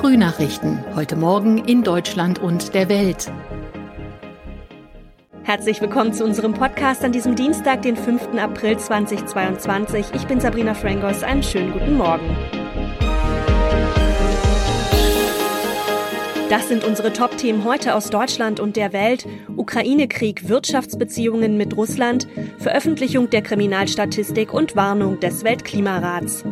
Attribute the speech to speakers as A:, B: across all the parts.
A: Frühnachrichten. Heute Morgen in Deutschland und der Welt.
B: Herzlich willkommen zu unserem Podcast an diesem Dienstag, den 5. April 2022. Ich bin Sabrina Frangos. Einen schönen guten Morgen. Das sind unsere Top-Themen heute aus Deutschland und der Welt. Ukraine-Krieg, Wirtschaftsbeziehungen mit Russland, Veröffentlichung der Kriminalstatistik und Warnung des Weltklimarats.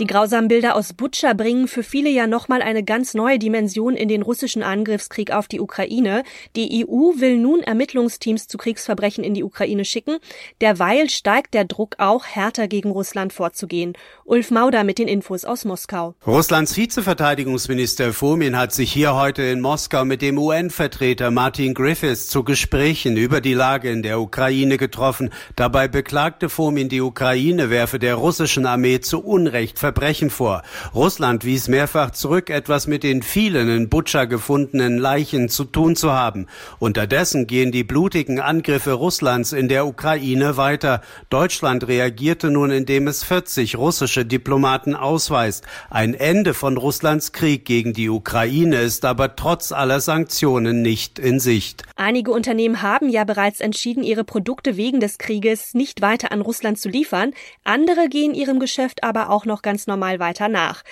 B: Die grausamen Bilder aus Butscha bringen für viele ja nochmal eine ganz neue Dimension in den russischen Angriffskrieg auf die Ukraine. Die EU will nun Ermittlungsteams zu Kriegsverbrechen in die Ukraine schicken. Derweil steigt der Druck auch, härter gegen Russland vorzugehen. Ulf Mauder mit den Infos aus Moskau.
C: Russlands Vizeverteidigungsminister Fomin hat sich hier heute in Moskau mit dem UN-Vertreter Martin Griffiths zu Gesprächen über die Lage in der Ukraine getroffen. Dabei beklagte Fomin, die Ukraine werfe der russischen Armee zu Unrecht Verbrechen vor. Russland wies mehrfach zurück, etwas mit den vielen in Butscha gefundenen Leichen zu tun zu haben. Unterdessen gehen die blutigen Angriffe Russlands in der Ukraine weiter. Deutschland reagierte nun, indem es 40 russische Diplomaten ausweist. Ein Ende von Russlands Krieg gegen die Ukraine ist aber trotz aller Sanktionen nicht in Sicht.
B: Einige Unternehmen haben ja bereits entschieden, ihre Produkte wegen des Krieges nicht weiter an Russland zu liefern. Andere gehen ihrem Geschäft aber auch noch ganz ganz normal weiter nach.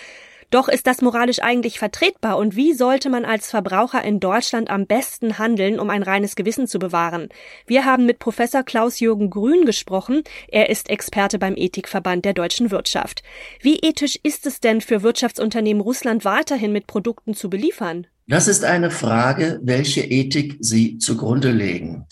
B: Doch ist das moralisch eigentlich vertretbar und wie sollte man als Verbraucher in Deutschland am besten handeln, um ein reines Gewissen zu bewahren? Wir haben mit Professor Klaus-Jürgen Grün gesprochen. Er ist Experte beim Ethikverband der deutschen Wirtschaft. Wie ethisch ist es denn für Wirtschaftsunternehmen Russland weiterhin mit Produkten zu beliefern?
D: Das ist eine Frage, welche Ethik Sie zugrunde legen.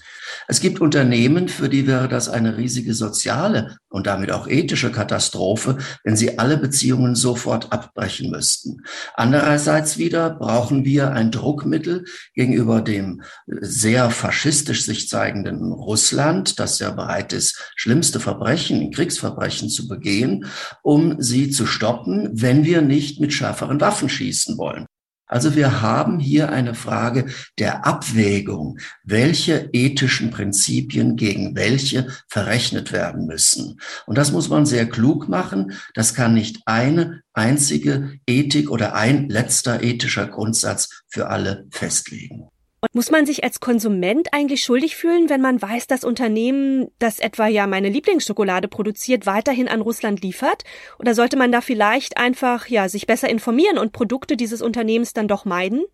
D: Es gibt Unternehmen, für die wäre das eine riesige soziale und damit auch ethische Katastrophe, wenn sie alle Beziehungen sofort abbrechen müssten. Andererseits wieder brauchen wir ein Druckmittel gegenüber dem sehr faschistisch sich zeigenden Russland, das ja bereit ist, schlimmste Verbrechen, Kriegsverbrechen zu begehen, um sie zu stoppen, wenn wir nicht mit schärferen Waffen schießen wollen. Also wir haben hier eine Frage der Abwägung, welche ethischen Prinzipien gegen welche verrechnet werden müssen. Und das muss man sehr klug machen. Das kann nicht eine einzige Ethik oder ein letzter ethischer Grundsatz für alle festlegen.
B: Muss man sich als Konsument eigentlich schuldig fühlen, wenn man weiß, dass Unternehmen, das etwa ja meine Lieblingsschokolade produziert, weiterhin an Russland liefert? Oder sollte man da vielleicht einfach ja sich besser informieren und Produkte dieses Unternehmens dann doch meiden?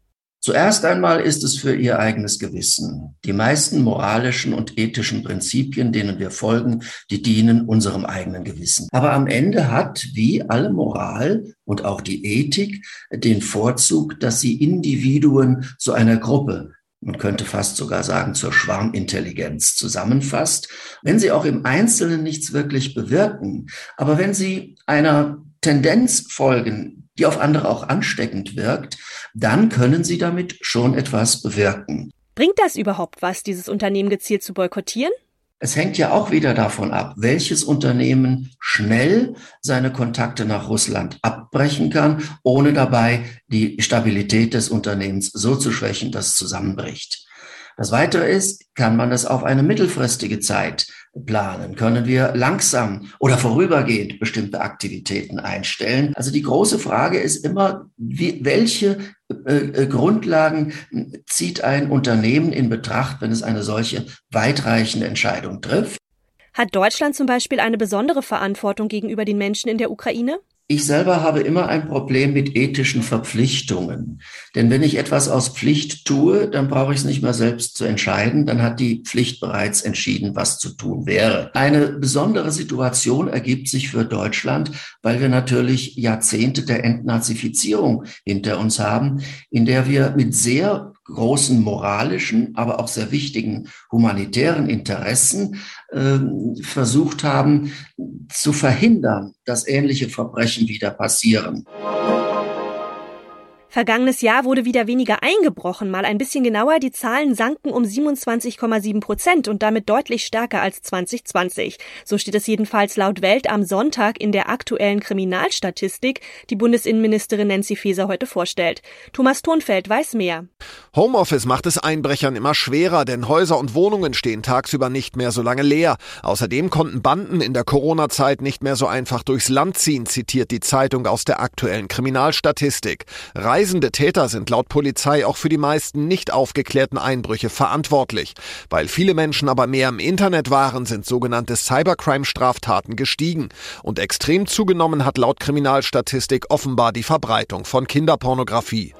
D: Zuerst einmal ist es für ihr eigenes Gewissen. Die meisten moralischen und ethischen Prinzipien, denen wir folgen, die dienen unserem eigenen Gewissen. Aber am Ende hat, wie alle Moral und auch die Ethik, den Vorzug, dass sie Individuen zu einer Gruppe man könnte fast sogar sagen, zur Schwarmintelligenz zusammenfasst, wenn sie auch im Einzelnen nichts wirklich bewirken, aber wenn sie einer Tendenz folgen, die auf andere auch ansteckend wirkt, dann können sie damit schon etwas bewirken.
B: Bringt das überhaupt was, dieses Unternehmen gezielt zu boykottieren?
D: Es hängt ja auch wieder davon ab, welches Unternehmen schnell seine Kontakte nach Russland abbrechen kann, ohne dabei die Stabilität des Unternehmens so zu schwächen, dass es zusammenbricht. Das Weitere ist, kann man das auf eine mittelfristige Zeit planen? Können wir langsam oder vorübergehend bestimmte Aktivitäten einstellen? Also die große Frage ist immer, wie, welche Grundlagen zieht ein Unternehmen in Betracht, wenn es eine solche weitreichende Entscheidung trifft?
B: Hat Deutschland zum Beispiel eine besondere Verantwortung gegenüber den Menschen in der Ukraine?
D: Ich selber habe immer ein Problem mit ethischen Verpflichtungen. Denn wenn ich etwas aus Pflicht tue, dann brauche ich es nicht mehr selbst zu entscheiden. Dann hat die Pflicht bereits entschieden, was zu tun wäre. Eine besondere Situation ergibt sich für Deutschland, weil wir natürlich Jahrzehnte der Entnazifizierung hinter uns haben, in der wir mit sehr großen moralischen, aber auch sehr wichtigen humanitären Interessen äh, versucht haben zu verhindern, dass ähnliche Verbrechen wieder passieren.
B: Vergangenes Jahr wurde wieder weniger eingebrochen. Mal ein bisschen genauer, die Zahlen sanken um 27,7 Prozent und damit deutlich stärker als 2020. So steht es jedenfalls laut Welt am Sonntag in der aktuellen Kriminalstatistik, die Bundesinnenministerin Nancy Faeser heute vorstellt. Thomas Thunfeld weiß mehr.
E: Homeoffice macht es Einbrechern immer schwerer, denn Häuser und Wohnungen stehen tagsüber nicht mehr so lange leer. Außerdem konnten Banden in der Corona-Zeit nicht mehr so einfach durchs Land ziehen, zitiert die Zeitung aus der aktuellen Kriminalstatistik. Reisende Täter sind laut Polizei auch für die meisten nicht aufgeklärten Einbrüche verantwortlich. Weil viele Menschen aber mehr im Internet waren, sind sogenannte Cybercrime-Straftaten gestiegen. Und extrem zugenommen hat laut Kriminalstatistik offenbar die Verbreitung von Kinderpornografie.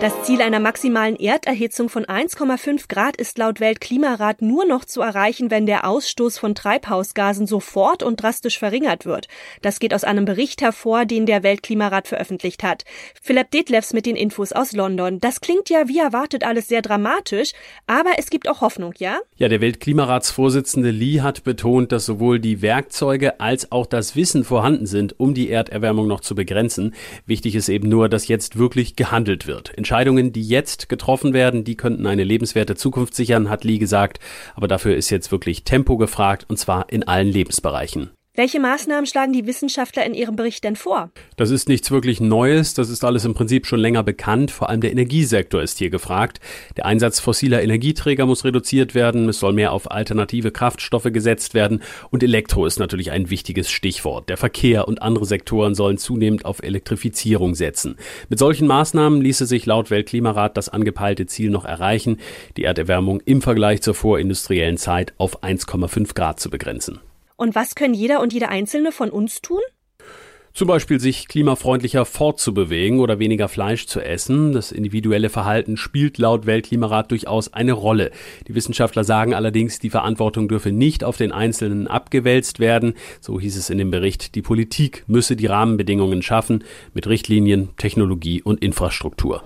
B: Das Ziel einer maximalen Erderhitzung von 1,5 Grad ist laut Weltklimarat nur noch zu erreichen, wenn der Ausstoß von Treibhausgasen sofort und drastisch verringert wird. Das geht aus einem Bericht hervor, den der Weltklimarat veröffentlicht hat. Philipp Detlefs mit den Infos aus London. Das klingt ja wie erwartet alles sehr dramatisch, aber es gibt auch Hoffnung, ja?
F: Ja, der Weltklimaratsvorsitzende Lee hat betont, dass sowohl die Werkzeuge als auch das Wissen vorhanden sind, um die Erderwärmung noch zu begrenzen. Wichtig ist eben nur, dass jetzt wirklich gehandelt wird. In Entscheidungen, die jetzt getroffen werden, die könnten eine lebenswerte Zukunft sichern, hat Lee gesagt. Aber dafür ist jetzt wirklich Tempo gefragt, und zwar in allen Lebensbereichen.
B: Welche Maßnahmen schlagen die Wissenschaftler in ihrem Bericht denn vor?
F: Das ist nichts wirklich Neues, das ist alles im Prinzip schon länger bekannt. Vor allem der Energiesektor ist hier gefragt. Der Einsatz fossiler Energieträger muss reduziert werden, es soll mehr auf alternative Kraftstoffe gesetzt werden und Elektro ist natürlich ein wichtiges Stichwort. Der Verkehr und andere Sektoren sollen zunehmend auf Elektrifizierung setzen. Mit solchen Maßnahmen ließe sich laut Weltklimarat das angepeilte Ziel noch erreichen, die Erderwärmung im Vergleich zur vorindustriellen Zeit auf 1,5 Grad zu begrenzen.
B: Und was können jeder und jede Einzelne von uns tun?
F: Zum Beispiel sich klimafreundlicher fortzubewegen oder weniger Fleisch zu essen. Das individuelle Verhalten spielt laut Weltklimarat durchaus eine Rolle. Die Wissenschaftler sagen allerdings, die Verantwortung dürfe nicht auf den Einzelnen abgewälzt werden. So hieß es in dem Bericht, die Politik müsse die Rahmenbedingungen schaffen mit Richtlinien, Technologie und Infrastruktur.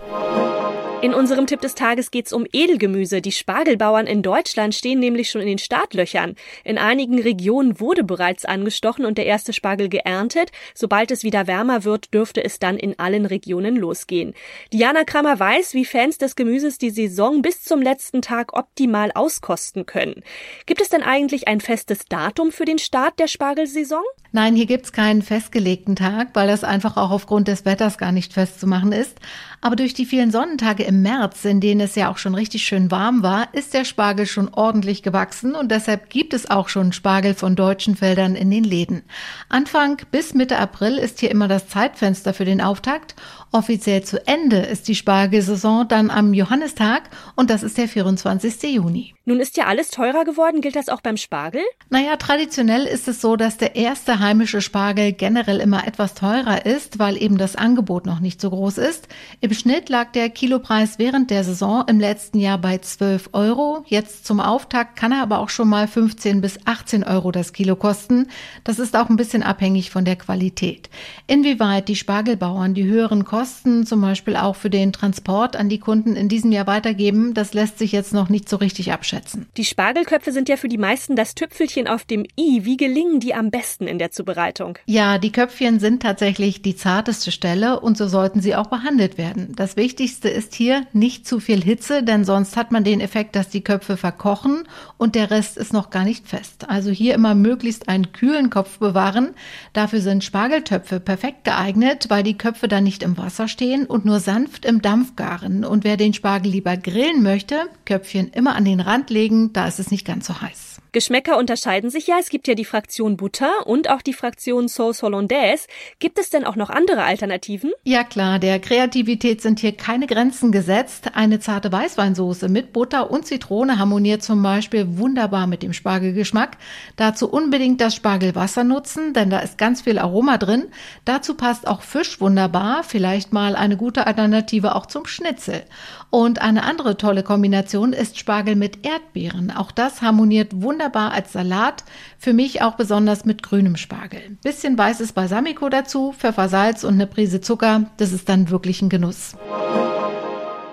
B: In unserem Tipp des Tages geht's um Edelgemüse. Die Spargelbauern in Deutschland stehen nämlich schon in den Startlöchern. In einigen Regionen wurde bereits angestochen und der erste Spargel geerntet. Sobald es wieder wärmer wird, dürfte es dann in allen Regionen losgehen. Diana Kramer weiß, wie Fans des Gemüses die Saison bis zum letzten Tag optimal auskosten können. Gibt es denn eigentlich ein festes Datum für den Start der Spargelsaison?
G: Nein, hier gibt's keinen festgelegten Tag, weil das einfach auch aufgrund des Wetters gar nicht festzumachen ist. Aber durch die vielen Sonnentage im März, in denen es ja auch schon richtig schön warm war, ist der Spargel schon ordentlich gewachsen und deshalb gibt es auch schon Spargel von deutschen Feldern in den Läden. Anfang bis Mitte April ist hier immer das Zeitfenster für den Auftakt Offiziell zu Ende ist die Spargelsaison dann am Johannistag und das ist der 24. Juni.
B: Nun ist ja alles teurer geworden. Gilt das auch beim Spargel?
G: Naja, traditionell ist es so, dass der erste heimische Spargel generell immer etwas teurer ist, weil eben das Angebot noch nicht so groß ist. Im Schnitt lag der Kilopreis während der Saison im letzten Jahr bei 12 Euro. Jetzt zum Auftakt kann er aber auch schon mal 15 bis 18 Euro das Kilo kosten. Das ist auch ein bisschen abhängig von der Qualität. Inwieweit die Spargelbauern die höheren Kosten Kosten zum Beispiel auch für den Transport an die Kunden in diesem Jahr weitergeben, das lässt sich jetzt noch nicht so richtig abschätzen.
B: Die Spargelköpfe sind ja für die meisten das Tüpfelchen auf dem i. Wie gelingen die am besten in der Zubereitung?
G: Ja, die Köpfchen sind tatsächlich die zarteste Stelle und so sollten sie auch behandelt werden. Das Wichtigste ist hier nicht zu viel Hitze, denn sonst hat man den Effekt, dass die Köpfe verkochen und der Rest ist noch gar nicht fest. Also hier immer möglichst einen kühlen Kopf bewahren. Dafür sind Spargeltöpfe perfekt geeignet, weil die Köpfe dann nicht im Wasser stehen und nur sanft im Dampf garen. Und wer den Spargel lieber grillen möchte, Köpfchen immer an den Rand legen, da ist es nicht ganz so heiß.
B: Geschmäcker unterscheiden sich ja. Es gibt ja die Fraktion Butter und auch die Fraktion Sauce Hollandaise. Gibt es denn auch noch andere Alternativen?
G: Ja klar, der Kreativität sind hier keine Grenzen gesetzt. Eine zarte Weißweinsoße mit Butter und Zitrone harmoniert zum Beispiel wunderbar mit dem Spargelgeschmack. Dazu unbedingt das Spargelwasser nutzen, denn da ist ganz viel Aroma drin. Dazu passt auch Fisch wunderbar, vielleicht mal eine gute Alternative auch zum Schnitzel. Und eine andere tolle Kombination ist Spargel mit Erdbeeren. Auch das harmoniert wunderbar als Salat. Für mich auch besonders mit grünem Spargel. Bisschen weißes Balsamico dazu, Pfeffersalz und eine Prise Zucker. Das ist dann wirklich ein Genuss.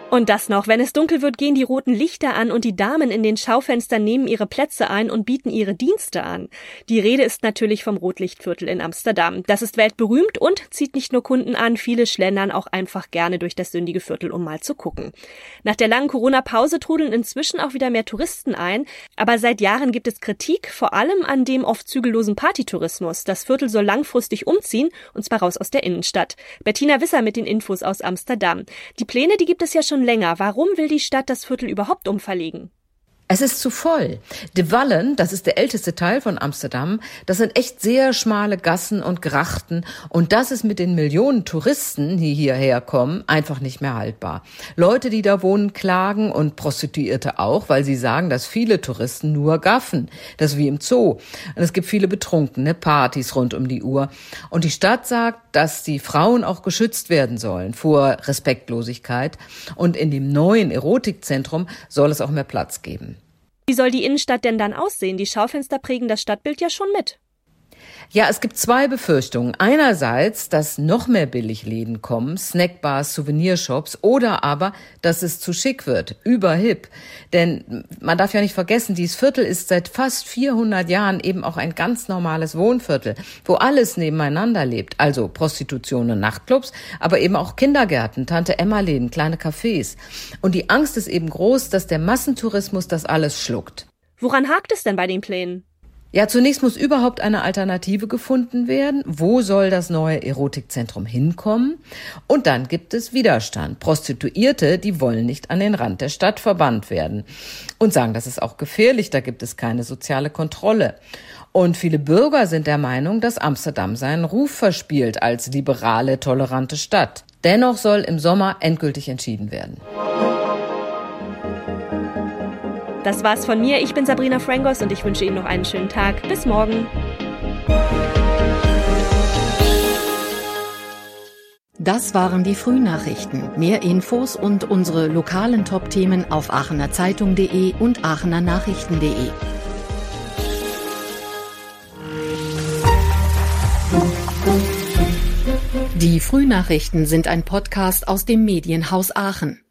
B: Und das noch, wenn es dunkel wird, gehen die roten Lichter an und die Damen in den Schaufenstern nehmen ihre Plätze ein und bieten ihre Dienste an. Die Rede ist natürlich vom Rotlichtviertel in Amsterdam. Das ist weltberühmt und zieht nicht nur Kunden an, viele schlendern auch einfach gerne durch das sündige Viertel, um mal zu gucken. Nach der langen Corona-Pause trudeln inzwischen auch wieder mehr Touristen ein, aber seit Jahren gibt es Kritik, vor allem an dem oft zügellosen Partytourismus. Das Viertel soll langfristig umziehen, und zwar raus aus der Innenstadt. Bettina Wisser mit den Infos aus Amsterdam. Die Pläne, die gibt es ja schon schon länger. Warum will die Stadt das Viertel überhaupt umverlegen?
H: Es ist zu voll. De Wallen, das ist der älteste Teil von Amsterdam, das sind echt sehr schmale Gassen und Grachten und das ist mit den Millionen Touristen, die hierher kommen, einfach nicht mehr haltbar. Leute, die da wohnen, klagen und Prostituierte auch, weil sie sagen, dass viele Touristen nur gaffen. Das ist wie im Zoo. Und es gibt viele betrunkene Partys rund um die Uhr. Und die Stadt sagt, dass die Frauen auch geschützt werden sollen vor Respektlosigkeit. Und in dem neuen Erotikzentrum soll es auch mehr Platz geben.
B: Wie soll die Innenstadt denn dann aussehen? Die Schaufenster prägen das Stadtbild ja schon mit.
H: Ja, es gibt zwei Befürchtungen. Einerseits, dass noch mehr Billigläden kommen, Snackbars, Souvenirshops, oder aber, dass es zu schick wird, überhip. Denn man darf ja nicht vergessen, dieses Viertel ist seit fast 400 Jahren eben auch ein ganz normales Wohnviertel, wo alles nebeneinander lebt. Also Prostitution und Nachtclubs, aber eben auch Kindergärten, Tante-Emma-Läden, kleine Cafés. Und die Angst ist eben groß, dass der Massentourismus das alles schluckt.
B: Woran hakt es denn bei den Plänen?
H: Ja, zunächst muss überhaupt eine Alternative gefunden werden. Wo soll das neue Erotikzentrum hinkommen? Und dann gibt es Widerstand. Prostituierte, die wollen nicht an den Rand der Stadt verbannt werden und sagen, das ist auch gefährlich, da gibt es keine soziale Kontrolle. Und viele Bürger sind der Meinung, dass Amsterdam seinen Ruf verspielt als liberale, tolerante Stadt. Dennoch soll im Sommer endgültig entschieden werden.
B: Das war's von mir. Ich bin Sabrina Frangos und ich wünsche Ihnen noch einen schönen Tag. Bis morgen.
A: Das waren die Frühnachrichten. Mehr Infos und unsere lokalen Top-Themen auf aachenerzeitung.de und aachenernachrichten.de. Die Frühnachrichten sind ein Podcast aus dem Medienhaus Aachen.